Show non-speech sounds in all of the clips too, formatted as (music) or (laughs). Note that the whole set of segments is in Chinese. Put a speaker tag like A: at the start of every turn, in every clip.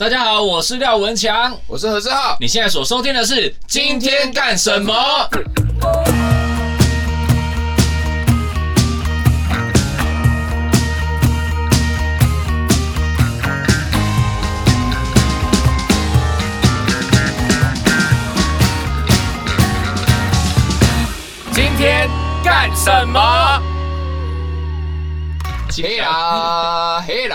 A: 大家好，我是廖文强，
B: 我是何志浩。
A: 你现在所收听的是今天干什么？今天干什么？
B: 嘿啦嘿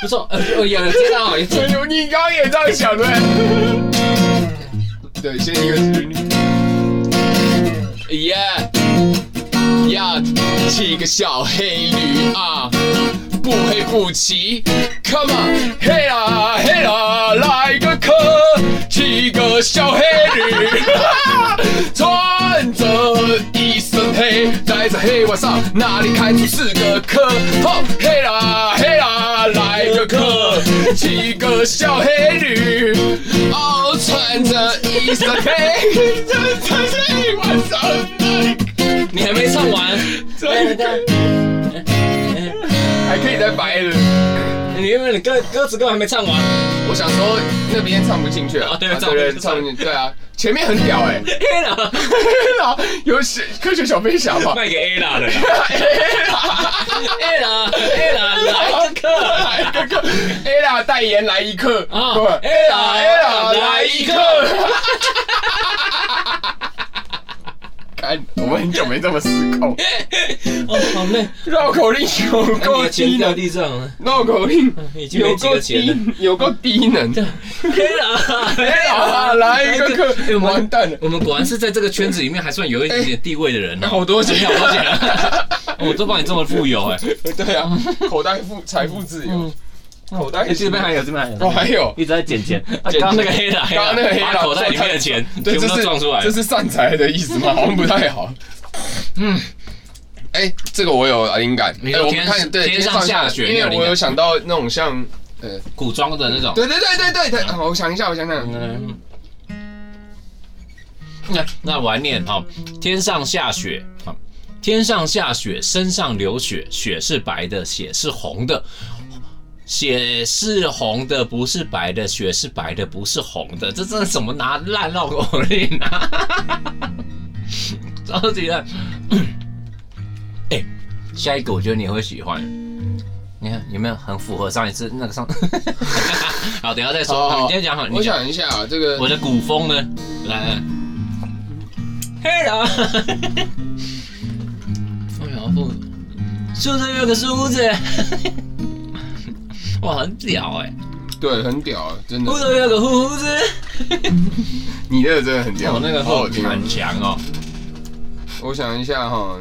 A: 不错，呃，我有听到好，有接到。
B: 你刚刚也这样想对？对，先一个是耶呀，七个小黑驴啊，不黑不骑，Come on，嘿啦嘿啦，来个客，七个小黑驴，(laughs) 穿着一身黑，在这黑晚上，哪里开出四个科？吼，嘿啦嘿啦，来个客，七个小黑驴，哦，穿着一身黑，在这黑晚上，
A: 你还没唱完，
B: 对对，(laughs) 还可以再白的。
A: 你因为你歌歌词根本还没唱完，
B: 我想说那边唱不进去啊，
A: 对
B: 对对，唱不进，对啊，前面很屌哎，
A: 黑啦 (laughs)
B: 黑啦，有科学小飞侠嘛，
A: 卖给 A 啦的，A 啦 A 啦，来一个课，
B: 来一个课，A 啦代言来一课。
A: 啊，A 啦 A 啦来一课。
B: 我们很久没这么失控，(laughs)
A: 哦，好累。
B: 绕口令有够低能，绕口令有够低，有够低能。
A: 黑啦黑啦，
B: 来一个课，完蛋了。
A: 我们果然是在这个圈子里面还算有一点点地位的人呢。
B: 好多钱，
A: 好多钱。(laughs) 我都帮你这么富有哎。
B: 对啊，(laughs) 口袋富，财富自由。口袋
A: 这边还有，这边还有。
B: 哦，还有，
A: 一直在捡钱。(laughs) 刚刚那个黑的，
B: 刚刚那个黑的，
A: 口袋里面的钱全部都撞出来。
B: 这是散财的意思吗？好像不太好。(laughs) 嗯，哎，这个我有灵感。
A: 哎，我们看，对，天上下雪，
B: 因为我有想到那种像呃
A: 古装的那种。
B: 对对对对对对，我想一下，我想想。
A: 嗯。那那我来念哈，天上下雪，天上下雪，身上流血，血是白的，血是红的。血是红的，不是白的；血是白的，不是红的。这真的怎么拿烂绕口令啊？(laughs) 超级烂！哎，下一个我觉得你会喜欢。你看有没有很符合上一次那个上？(laughs) 好，等下再说。好，你先讲好。
B: 我想一下啊，这个
A: 我的古风呢？来，黑了。哎呀，(laughs) 不，树上有个梳子。哇，很屌哎！
B: 对，很屌，真的。
A: 胡子有个胡子，(laughs)
B: 你那个真的很屌，
A: 我那个后很强哦。
B: 我想一下哈。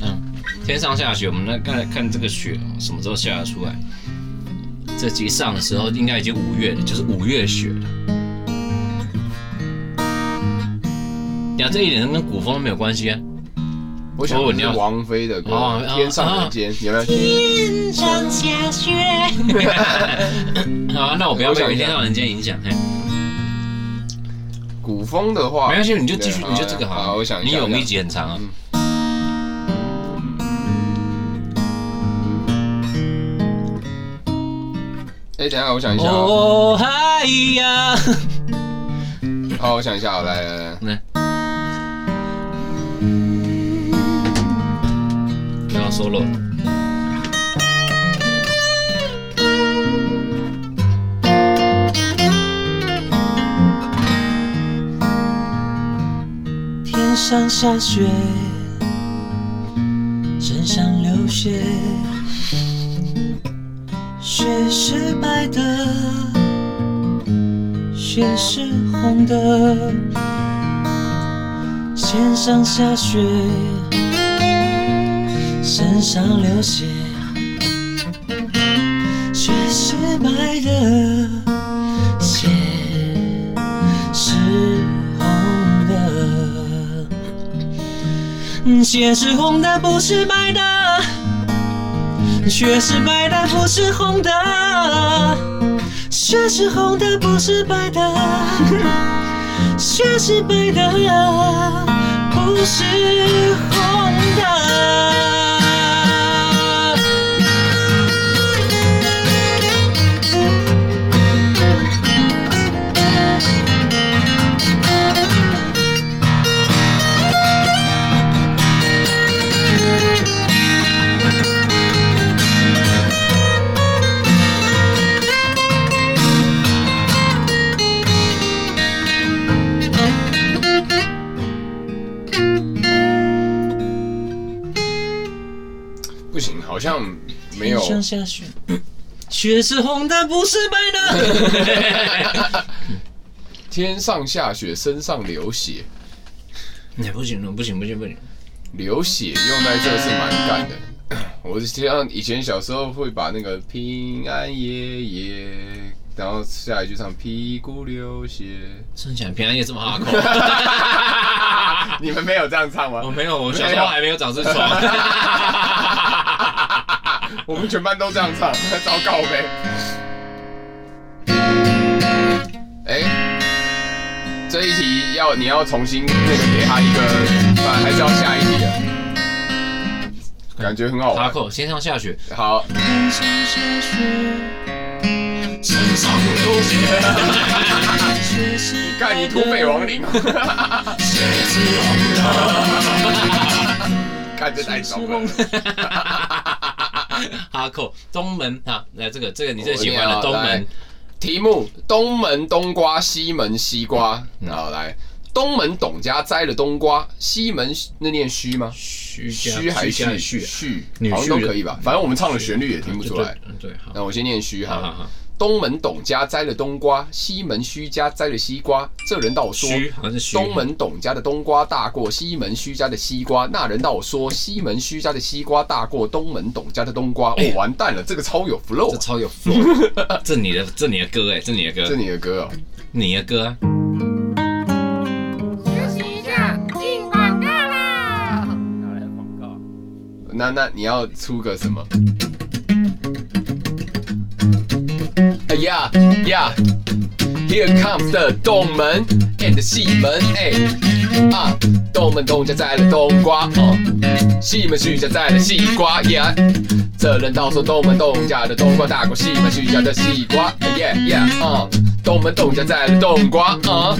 A: 嗯，天上下雪，我们来看看这个雪什么时候下得出来。这集上的时候应该已经五月了，就是五月雪了。呀，这一点跟古风都没有关系啊。
B: 我想问你要王菲的歌《天上人间》有没有？天上下雪。(laughs)
A: 好，那我不要被天上人间影响。
B: 古风的话，
A: 没关系，你就继续，你就这个好。
B: 我想一下，
A: 你有一集很长啊。
B: 哎，等下，我想一下。哦嗨呀！好，我想一下，来来来
A: solo。天上下雪，身上流血，雪是白的，血是红的，天上下雪。身上流血，血是白的，血是红的。血是红的不是白的，血是白的不是红的，血是红的不是白的，血是白的不是。
B: 上下雪，
A: 雪是红的，不是白的。(laughs)
B: 天上下雪，身上流血。
A: 那不行了，不行不行不行。
B: 流血用在这是蛮干的。(coughs) 我像以前小时候会把那个平安夜夜，然后下一句唱屁股流血。
A: 真假平安夜这么好口？(laughs)
B: 你们没有这样唱吗？
A: 我没有，我小时候还没有长痔疮。
B: 我们全班都这样唱，糟糕呗。哎，这一题要你要重新那个给他一个，啊，还是要下一题啊？感觉很好玩。
A: 哈扣，天上下雪。
B: 好。(laughs) 看你土匪亡灵。(laughs) 看这太爽了。
A: 哈扣东门啊，来这个这个你最喜欢的东门
B: 题目：东门冬瓜，西门西瓜。然后来东门董家摘了冬瓜，西门那念虚吗？
A: 虚
B: 虚还是虚？虚好像都可以吧，反正我们唱的旋律也听不出来。
A: 对，
B: 那我先念虚哈。东门董家摘了冬瓜，西门虚家摘了西瓜。这人道说，东门董家的冬瓜大过西门虚家的西瓜。那人道说，西门虚家的西瓜大过东门董家的冬瓜。哦，完蛋了，这个超有 flow，
A: 这超有 flow，(laughs) 这你的这你的歌哎，这你的歌，
B: 这你的歌哦，
A: 你的歌。
C: 休息一下，进广告啦！哪来的广告？
B: 那那你要出个什么？Yeah, yeah, here comes the 东门 and the 西门，哎，啊，东门东家摘了冬瓜，哦，西门徐家摘了西瓜，Yeah，这人道说东门东家的冬瓜大过西门徐家的西瓜，Yeah, yeah，啊，东门董家摘了冬瓜，啊，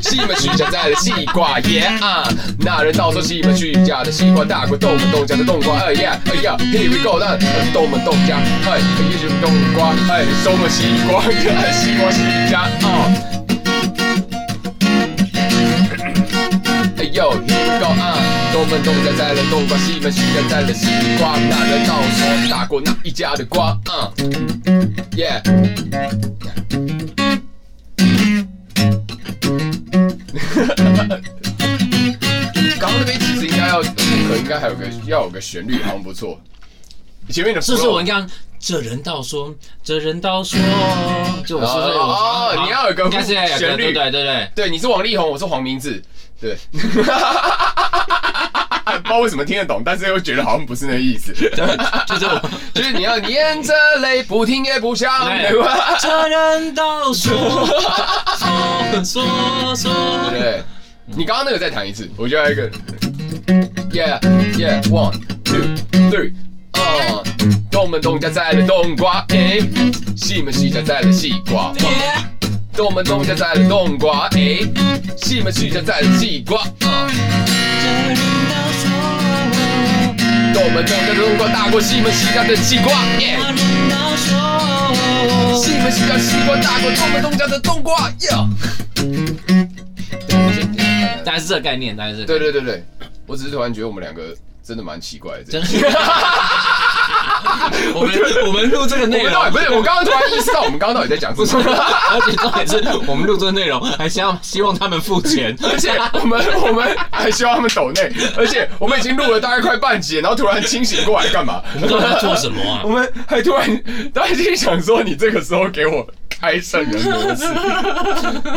B: 西门徐家摘了西瓜，Yeah，啊，那人道说西门徐家的西瓜大过东门董家的冬瓜，哎呀，哎呀，Here we go，那东门董家，哎，一直冬瓜，哎，什么西？西瓜，西瓜西家啊！哎呦，Here we go 啊！东门东家摘了冬瓜，西门西家摘了西瓜。那人道说大过哪一家的瓜啊？Yeah！(laughs) 刚刚那边其实应该要，可应该还有个要有个旋律，好像不错。前面的
A: 是不是我刚刚？这人道说，这人道说，就我是不是？
B: 哦，你要有个旋律，
A: 对对对对，
B: 对，你是王力宏，我是黄明志，对。(laughs) 不知道为什么听得懂，但是又觉得好像不是那个意思。(laughs) 就是我，就是你要咽着泪，不听也不想。
A: 这人道说，说说说，
B: 对。你刚刚那个再弹一次，我就要一个。Yeah yeah one two three。哦，东门东家摘了冬瓜，哎，西门西家摘了西瓜。东门东家摘了冬瓜，哎，西门西家摘了西瓜。东门东家的冬瓜大过西门西家的西瓜，耶。西门西家西瓜大过东门东家的冬瓜，哟。
A: 大概是这个概念，大概是。
B: 对对对对，我只是突然觉得我们两个。真的蛮奇怪的，真的。(laughs) (laughs)
A: 我们我们录这个内容，
B: 不是 (laughs) 我刚刚突然意识到，我们刚刚到底在讲什么？(laughs)
A: 而且重点是我们录这个内容，还希望希望他们付钱，
B: 而且我们我们还希望他们抖内，而且我们已经录了大概快半集，然后突然清醒过来干嘛？
A: 我们到底在做什么啊？
B: 我们还突然，大家就想说，你这个时候给我开圣人模式，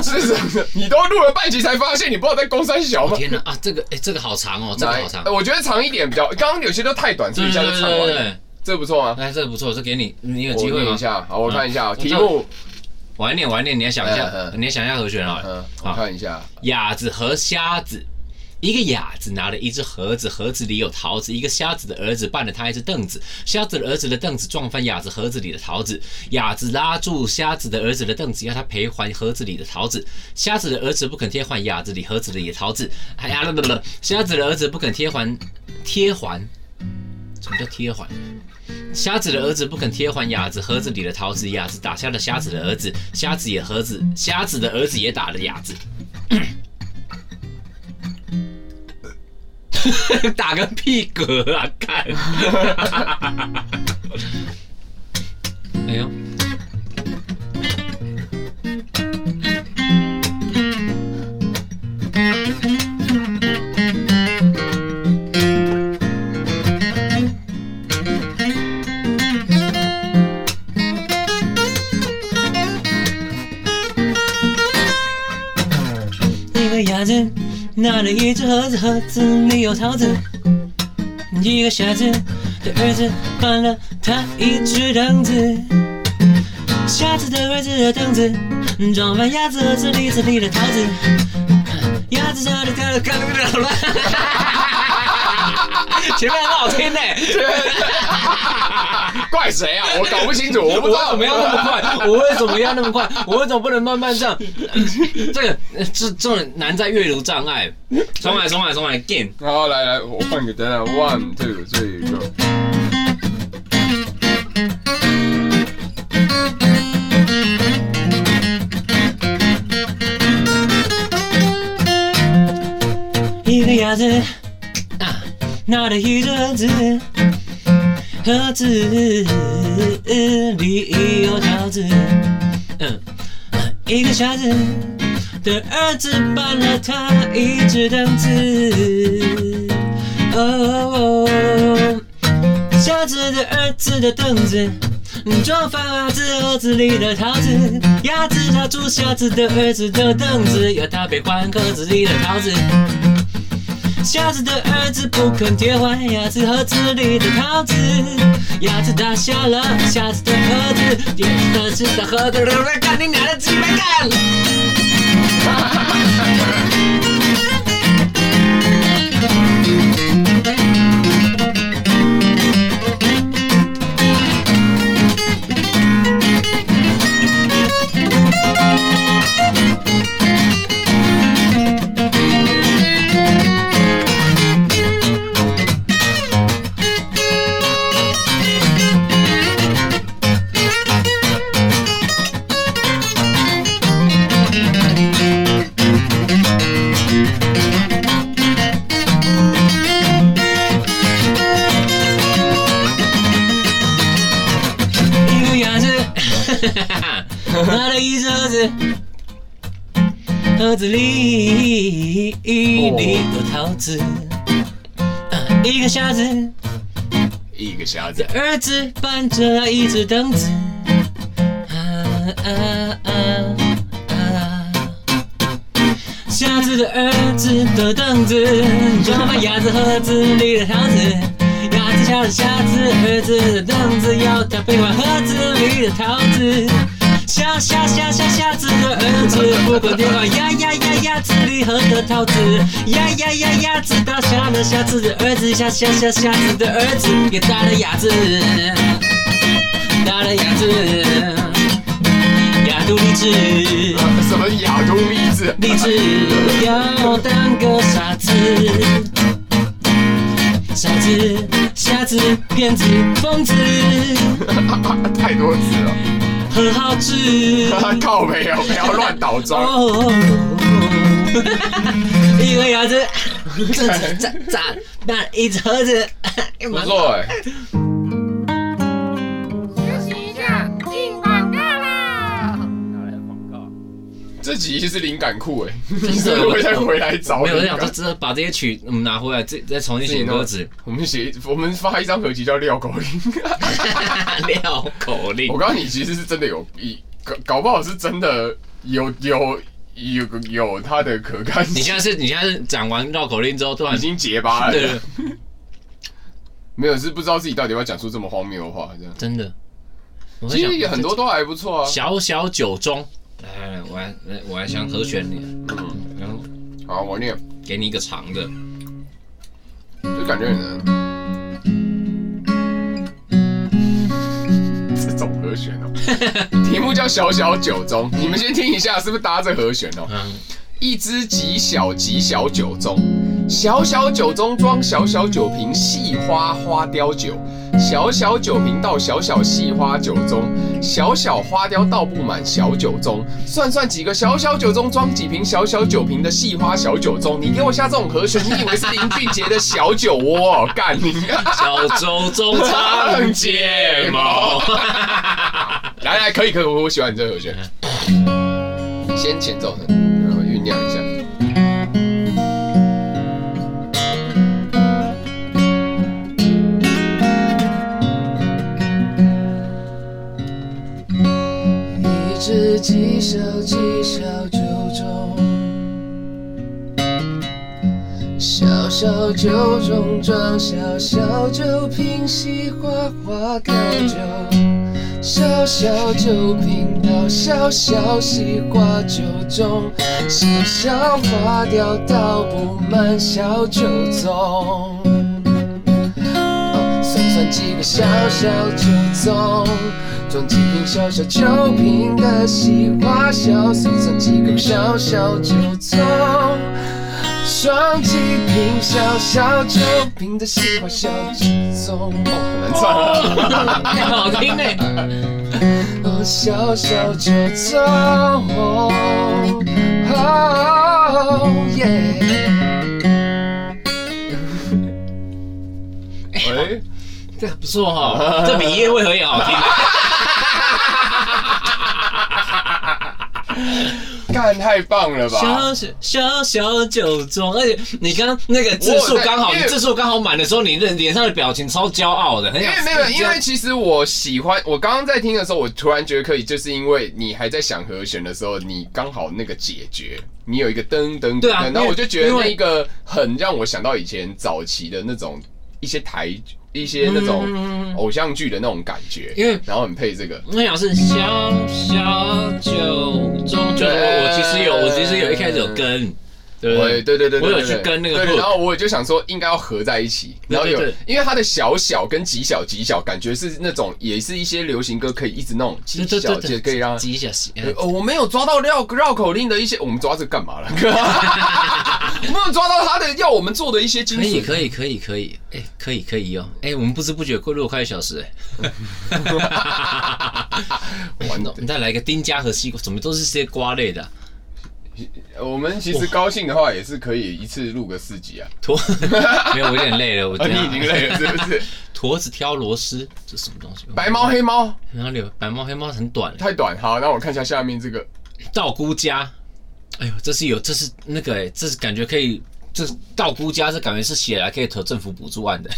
B: 是真的。你都录了半集才发现，你不知道在公山小吗？
A: 天哪啊，这个哎、欸，这个好长哦，这个好长。
B: 我觉得长一点比较，刚刚有些都太短，这一下就唱完了。这个不错啊，
A: 哎，这个不错，这给你，你有机会
B: 一下。好，我看一下题目。
A: 晚一点，晚一点，你要想一下，你要想一下和弦啊。
B: 我看一下，
A: 哑子和瞎子。一个哑子拿了一只盒子，盒子里有桃子。一个瞎子的儿子绊了他一只凳子，瞎子的儿子的凳子撞翻哑子盒子里的桃子。哑子拉住瞎子的儿子的凳子，要他赔还盒子里的桃子。瞎子的儿子不肯贴还哑子里盒子里的桃子。哎呀，不不不，瞎子的儿子不肯贴还贴还，什么叫贴还？瞎子的儿子不肯贴还哑子盒子里的桃子，哑子打瞎了瞎子的儿子，瞎子也盒子，瞎子的儿子也打了哑子。(coughs) 打个屁嗝啊！看，(laughs) 哎呦，拿了一只盒子，盒子里有桃子。一个瞎子的儿子绊了他一只凳子。瞎子的儿子的凳子装满鸭子盒子里子里的桃子。鸭子跳了跳了，看那个乱。(laughs) 前面很好听呢，
B: 怪谁啊？(laughs) 我搞不清楚，我不知道
A: 怎么样那么快，我为什么要那么快？(laughs) 我为什么不能慢慢这样？(laughs) 这个这这种难在阅读障碍。重来重来重来，again。
B: 好，来来，我换个等等，one two three go。
A: 一个鸭子。拿了一只盒子，盒子里有桃子。嗯，一个瞎子的儿子搬了他一只凳子。哦，瞎子的儿子的凳子撞翻哑子盒子里的桃子。鸭子拉住瞎子的儿子的凳子，要他赔还盒子里的桃子。瞎子的儿子不肯贴坏鸭子盒子里的桃子，鸭子打瞎了瞎子的盒子，也儿子的盒子里面干你娘的鸡巴干。(laughs) 一个瞎子，儿子搬着一只凳子。啊啊啊啊瞎子的儿子的凳子装满鸭子盒子里的桃子。鸭子敲了瞎子儿子的凳子，要他赔还盒子里的桃子。瞎瞎瞎瞎瞎子子不肯贴还呀呀呀呀子里盒的桃子。呀呀呀呀子打瞎了瞎子的儿子，瞎瞎瞎瞎子的儿子也大了鸭子，大了鸭子。哑都立志，
B: 什么哑都立志？
A: 立志要当个傻子。傻子、瞎子、骗子、疯子，
B: 太多字了。
A: 很好吃。(laughs)
B: 靠没有，不要乱倒装。
A: 一个牙子，这这这那一只盒子，
B: 不错哎。这集是灵感库哎，你是不会再回来找？
A: 没有，我想说，这把这些曲我们拿回来，再再重新写歌词。
B: 我们写，我们发一张合集叫《绕口令》。
A: 绕口令。
B: 我告诉你，其实是真的有一搞搞不好是真的有有有有它的可看性。
A: 你现在是你现在是讲完绕口令之后，突然
B: 已经结巴了。(laughs) 没有是不知道自己到底要讲出这么荒谬的话，这样
A: 真的。
B: 其实也很多都还不错啊。
A: 小小酒盅，来来，我来我还想和弦你。
B: 嗯，
A: 然后
B: 好，我念，
A: 给你一个长的，
B: 就感觉很难。这种和弦哦，(laughs) 题目叫小小酒盅，你们先听一下，是不是搭着和弦哦？
A: 嗯，
B: 一支极小极小酒盅，小小酒盅装小小酒瓶，细花花雕酒。小小酒瓶倒小小细花酒盅，小小花雕倒不满小酒盅。算算几个小小酒盅装几瓶小小酒瓶的细花小酒盅。你给我下这种和弦，你以为是林俊杰的小酒窝？干你！
A: 小酒盅长睫毛。
B: 来来，可以可以，我喜欢你这个和弦。先前奏，一
D: 支极小极小酒盅，小小酒盅装小小酒瓶，细花花雕酒。小小酒瓶倒小小细花酒盅，细小花雕倒不满小酒盅。算算几个小小酒盅。装几瓶小小酒瓶的西花小，送上几个小小酒盅，装几瓶小小酒瓶的西花小酒盅。
B: 哦，很难唱啊，
A: 很好听呢。
D: 哦，小小酒盅，哦耶。
B: 喂，
A: 这不错哈，这比叶为何也好听。(laughs)
B: 干太棒了吧！
A: 小小小小酒庄，而且你刚刚那个字数刚好，你字数刚好满的时候，你的脸上的表情超骄傲的。因
B: 为没有，因为其实我喜欢，我刚刚在听的时候，我突然觉得可以，就是因为你还在想和弦的时候，你刚好那个解决，你有一个噔噔噔，然后我就觉得那一个很让我想到以前早期的那种一些台。一些那种偶像剧的那种感觉，因为然后很配这个。
A: 我想是小小酒中，就是我我其实有我其实有一开始有跟，对对
B: 对对对，
A: 我有去跟那个，
B: 然后我就想说应该要合在一起，然后有因为它的小小跟极小极小，感觉是那种也是一些流行歌可以一直弄极小，就可以让
A: 极小。
B: 哦，我没有抓到绕绕口令的一些，我们抓这个干嘛了？(laughs) 我没有抓到他的要我们做的一些精髓。
A: 可以可以可以可以，哎，可以可以哦，哎，我们不知不觉过录快一小时，哎。(laughs) 完了，(laughs) 你再来一个丁家和西瓜，怎么都是些瓜类的？
B: 我们其实高兴的话，也是可以一次录个四集啊。(laughs)
A: 驼，(laughs) 没有，我有点累了，我
B: 你已经累了，是不是？(laughs)
A: 驼子挑螺丝，这什么东西？
B: 白猫黑猫，
A: 哪里有？白猫黑猫很短，
B: 太短。好，那我看一下下面这个
A: 道姑家。哎呦，这是有，这是那个哎，这是感觉可以，这道姑家这感觉是写来可以投政府补助案的。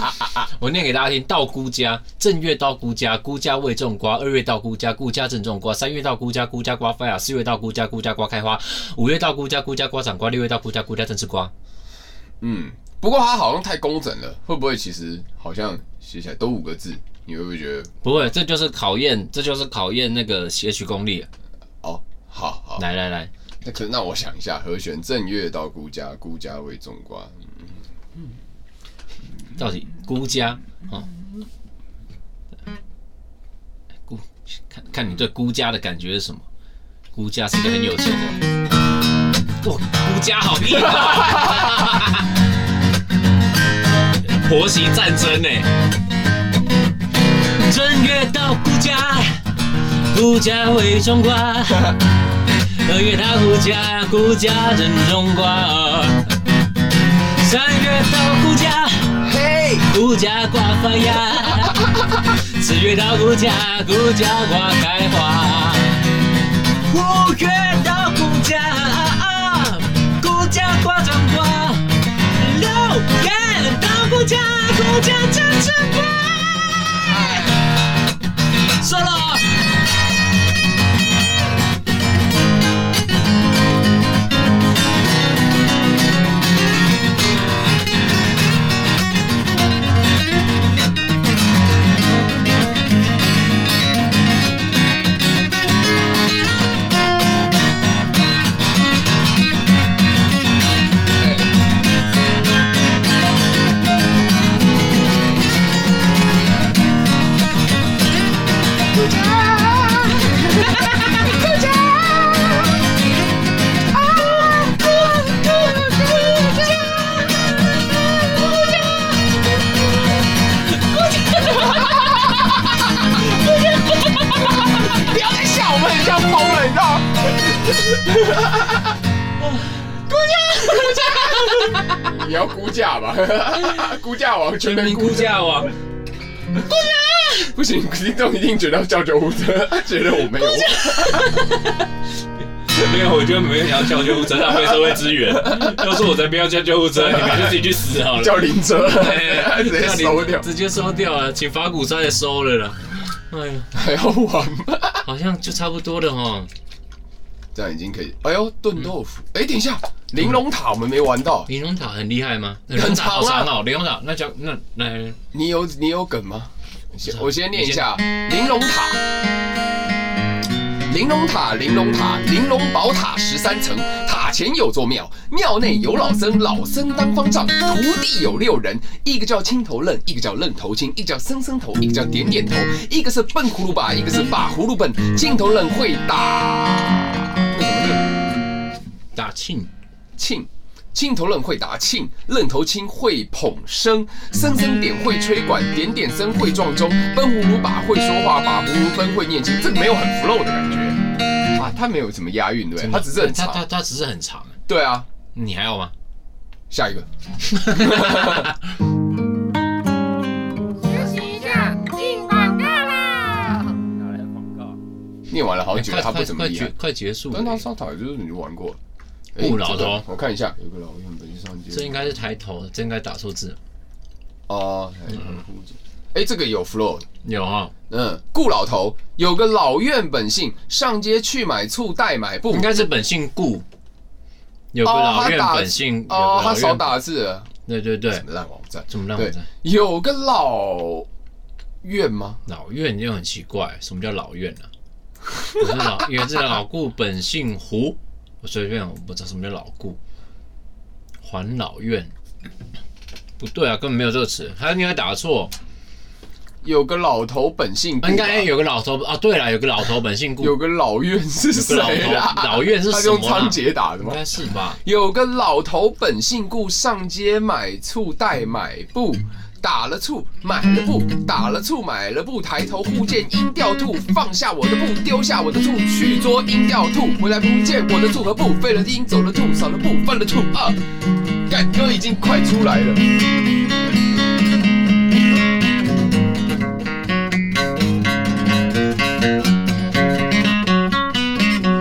A: (laughs) 我念给大家听：道姑家，正月到姑家，姑家未种瓜；二月到姑家，姑家正种瓜；三月到姑家，姑家瓜发芽；四月到姑家，姑家瓜开花；五月到姑家，姑家瓜长瓜；六月到姑家，姑家正吃瓜。
B: 嗯，不过它好像太工整了，会不会其实好像写起来都五个字？你会不会觉得？
A: 不会，这就是考验，这就是考验那个写曲功力。
B: 哦，好好，
A: 来来来，
B: 那可那我想一下，和弦正月到孤家，孤家未种瓜，嗯嗯，
A: 到底姑家哦，姑看看你对姑家的感觉是什么？姑家是一个很有钱的，哇，姑家好硬啊！婆媳战争呢？正月到姑家。姑家未种瓜，二月到姑家，姑家正种瓜。三月到姑家，嘿，姑家瓜发芽。四月到孤家，孤家瓜开花。五月到孤家，孤家瓜长瓜。六月到孤家，孤家正吃瓜。算 (laughs)
B: 估价王，全民
A: 估价王。
B: 不行，听众一定觉得要叫救护车，觉得我没有。(laughs)
A: 没有，我觉得没有要叫救护车，浪费社会资源。(laughs) 要是我才不要叫救护车，你们就自己去死好了。
B: 叫灵车，直接收掉，
A: 直接收掉了，请法鼓山也收了啦。哎呀，
B: 还要玩吗？
A: 好像就差不多了哈。
B: 这样已经可以。哎呦，炖豆腐。哎，等一下，玲珑塔我们没玩到。
A: 玲珑塔很厉害吗？
B: 很长啊。
A: 玲珑塔，那叫那那，
B: 你有你有梗吗？我先念一下：玲珑塔，玲珑塔，玲珑塔，玲珑宝塔十三层，塔前有座庙，庙内有老僧，老僧当方丈，徒弟有六人，一个叫青头愣，一个叫愣头青，一个叫僧僧头，一个叫点点头，一个是笨葫芦把，一个是把葫芦笨，青头愣会打。打庆庆，青头愣会打磬，愣头青会捧笙，僧僧点会吹管，点点僧会撞钟，奔葫芦把会说话，把葫芦分会念经。这个没有很 flow 的感觉啊，它没有什么押韵，对，它只是很长，
A: 它它只是很长。
B: 对啊，
A: 你还有吗？
B: 下一个。
C: 休息一下，进广告啦！
A: 哪来的广告？
B: 念完了，好像觉得它不怎么样，
A: 快结束。
B: 但它上台就是你就玩过。
A: 顾老头，
B: 我看一下，有个老院本上街。
A: 这应该是抬头，这应该打错字。
B: 哦，哎，这个有 flow，
A: 有啊。
B: 嗯，顾老头有个老院本性，上街去买醋代买布。
A: 应该是本姓顾，有个老院本姓。
B: 哦，他少打字。
A: 对对对。
B: 什么烂网站？
A: 什么烂网站？
B: 有个老院吗？
A: 老院又很奇怪，什么叫老院呢？(laughs) 不是老，因为这个老顾本姓胡。我随便，我不知道什么叫老顾，还老院，不对啊，根本没有这个词，他应该打错。
B: 有个老头本姓顾，
A: 应该有个老头啊，对了，有个老头本姓顾。
B: 有个老院是谁啊？
A: 老院是什么？他
B: 用仓颉打的吗？
A: 应该是吧。
B: 有个老头本姓顾，上街买醋代买布。打了醋，买了布，打了醋，买了布，抬头忽见音调兔，放下我的布，丢下我的醋，去捉音调兔，回来不见我的醋和布，废了音，走了兔，少了布，犯了醋啊！干歌已经快出来了，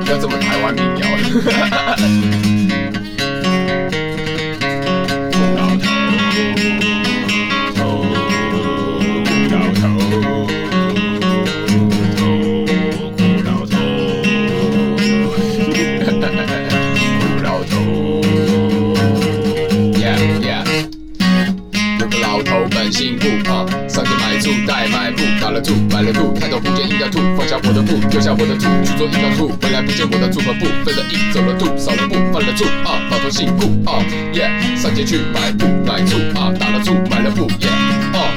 B: 要这么台湾民谣。买了兔，看到兔，见应了兔，放下我的布，丢下我的兔，去做一条兔，回来不见我的兔和布，飞了一，走了兔，少了布，犯了醋啊，老头姓顾啊，耶，上街去买布买醋啊，打了醋买了布，耶，哦，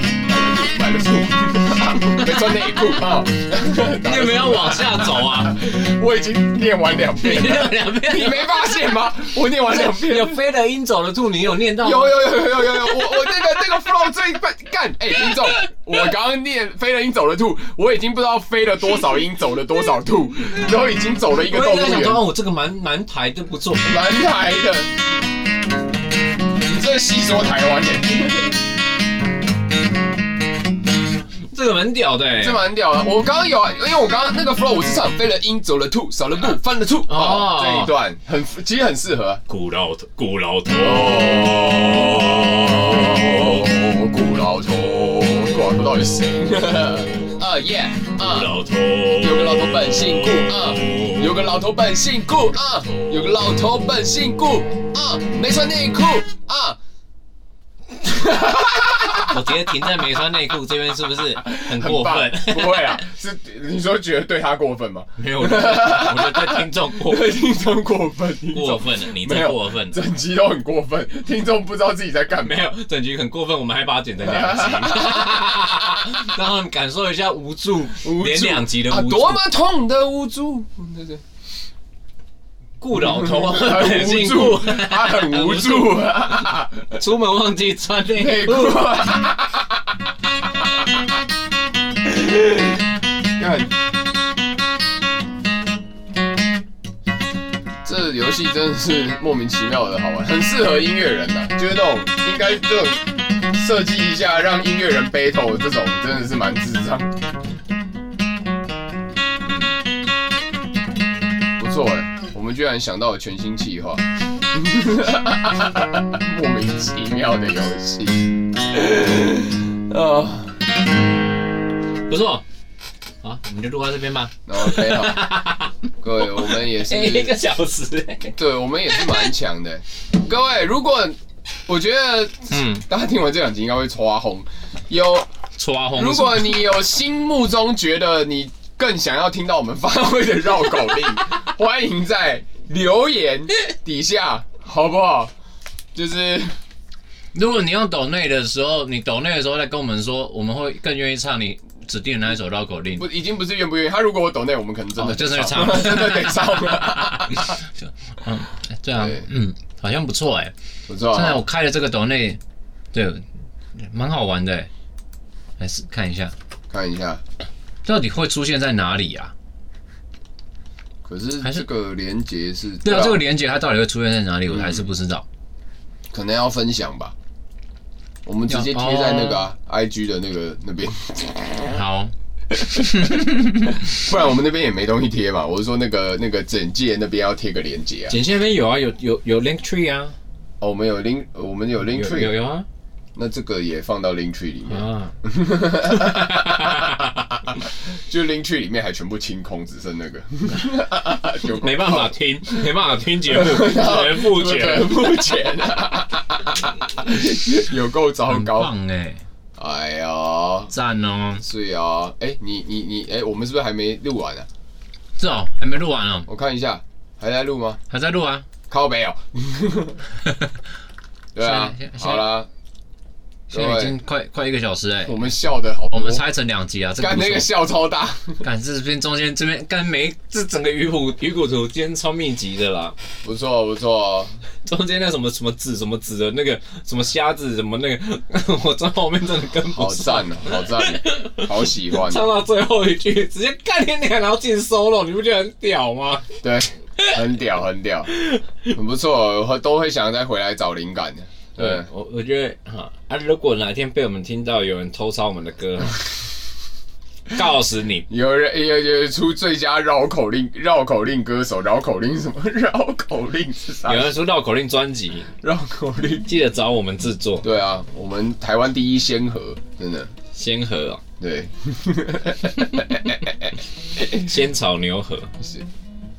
B: 买了醋买了醋，没穿内裤啊，(laughs)
A: 你有没有往下走啊？(laughs)
B: 我已经念完两遍，
A: 念了两遍，
B: 你没发现吗？我念完两遍，
A: 有飞了鹰走了兔，你有念到？
B: 有有有有有有有，我我那个那个 flow 最笨干，哎，听众。我刚刚念飞了鹰走了兔，我已经不知道飞了多少鹰，走了多少兔，都已经走了一个动物园。
A: 我这个蛮蛮台的不错，
B: 蛮台的。你这细说台湾的，
A: 这个蛮屌的、欸，
B: 这蛮屌的。我刚刚有，因为我刚刚那个 flow 我是唱飞了鹰走了兔，少了步翻了兔哦，这一段很其实很适合。
A: 顾老头，顾老头，
B: 顾老头。不到底谁？(laughs) 啊耶！啊，老头，有个老头本姓顾啊，有个老头本姓顾啊，有个老头本姓顾啊，没穿内裤啊。(laughs)
A: 我觉得停在没穿内裤这边是不是很过分？
B: 不会啊，是你说觉得对他过分吗？
A: 没有，我觉得对听众过分，
B: 听众过分，
A: 过分了，你真过分，
B: 整集都很过分，听众不知道自己在干嘛。
A: 没有，整集很过分，我们还把它剪成两集，让他们感受一下无助，连两集的无助，
B: 多么痛的无助。对对。
A: 顾老头 (laughs) 很
B: 无助，(laughs) 他很无助，(laughs)
A: 出门忘记穿内裤。
B: 看，这游戏真的是莫名其妙的好玩，很适合音乐人呐，就是那种应该这种设计一下让音乐人 battle 这种真的是蛮智障。不错哎，我们居然想到了全新企划，(laughs) 莫名其妙的游戏啊，
A: 不错。好，我们就录到这边吧。
B: OK，好，(laughs) 各位，我们也是
A: 一个小时，
B: 对，我们也是蛮强的。各位，如果我觉得，嗯，大家听完这两集应该会抓红，有
A: 刷红。
B: 如果你有心目中觉得你更想要听到我们发挥的绕口令，(laughs) 欢迎在留言底下，好不好？就是
A: 如果你用抖内的时候，你抖内的时候再跟我们说，我们会更愿意唱你。指定的那一首绕口令，
B: 不已经不是愿不愿意。他如果我抖内，我们可能真的、哦、
A: 就是唱，
B: 真的得唱。(laughs) (laughs)
A: 嗯，对啊，嗯，好像不错哎，
B: 不错。
A: 现在我开了这个抖内，对，蛮好玩的，来试看一下，
B: 看一下，
A: 到底会出现在哪里呀？
B: 可是还是个连接是，
A: 对啊，这个连接它到底会出现在哪里？我还是不知道，
B: 可能要分享吧。我们直接贴在那个、IG 的那个那边。(laughs)
A: 好，(laughs)
B: 不然我们那边也没东西贴嘛。我是说那个那个简介那边要贴个连接啊。
A: 简介那边有啊，有有有 link tree 啊。
B: 哦，我们有 link，我们有 link tree
A: 有。有有啊。
B: 那这个也放到 link tree 里面
A: 啊。(laughs)
B: 就 link tree 里面还全部清空，只剩那个。(laughs)
A: 没办法听，(laughs) 没办法听节目，全付钱，全付钱。(laughs)
B: 有够糟糕，
A: 棒哎！
B: 哎呀，
A: 赞哦！
B: 是啊，哎，你你你，哎，我们是不是还没录完啊？
A: 是哦，还没录完哦。
B: 我看一下，还在录吗？
A: 还在录啊，
B: 靠北哦。对啊，好啦。
A: 现在已经快快一个小时哎，
B: 我们笑的好，
A: 我们拆成两集啊，
B: 干那个笑超大，(laughs)
A: 干这边中间这边干没这整个鱼骨鱼骨图今天超密集的啦，
B: 不错不错，(laughs)
A: 中间那什么什么子什么子的那个什么虾子什么那个，(laughs) 我在后面真的跟不上，
B: 好赞哦，好赞，好喜欢，
A: 唱到最后一句直接干天脸然后进 solo，你不觉得很屌吗？
B: 对，很屌很屌，很不错，我都会想再回来找灵感的。对，
A: 我我觉得哈啊，如果哪天被我们听到有人偷抄我们的歌，(laughs) 告死你，
B: 有人有有出最佳绕口令绕口令歌手，绕口令什么？绕口令是啥？
A: 有人出绕口令专辑，
B: 绕口令。
A: 记得找我们制作。
B: 对啊，我们台湾第一先河，真的。
A: 先河啊，
B: 对，(laughs)
A: 仙草牛河。
B: 是，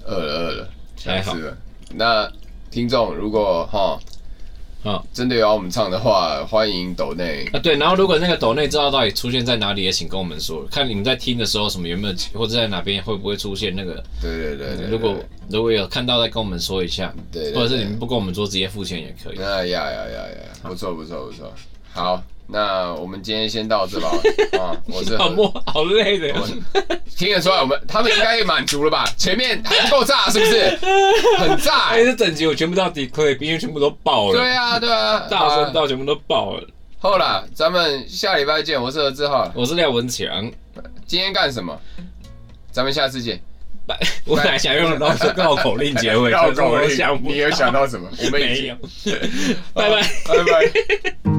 B: 饿了饿了，
A: 太好。了。
B: 那听众如果哈。
A: 啊，
B: 真的有要我们唱的话，欢迎抖内
A: 啊。对，然后如果那个抖内知道到底出现在哪里，也请跟我们说，看你们在听的时候什么有没有，或者在哪边会不会出现那个。
B: 对对对，对，
A: 如果如果有看到，再跟我们说一下。
B: 对，
A: 或者是你们不跟我们说，直接付钱也可以。
B: 啊呀呀呀呀，不错不错不错，好。那我们今天先到这吧。(laughs) 啊，我是
A: 好摸好累的，
B: 听得出来，我们他们应该也满足了吧？前面还不够炸，是不是？(laughs) 很炸，
A: 哎，这整集我全部到底可以，因为全部都爆了。
B: 对啊，对啊，(laughs)
A: 大声到全部都爆了。
B: 好了，咱们下礼拜见。我是何志浩，
A: 我是廖文强。
B: 今天干什么？咱们下次见。
A: 拜。我本来想用绕绕口令结尾，
B: 绕口令，你有想到什么？我没有。拜拜，拜拜。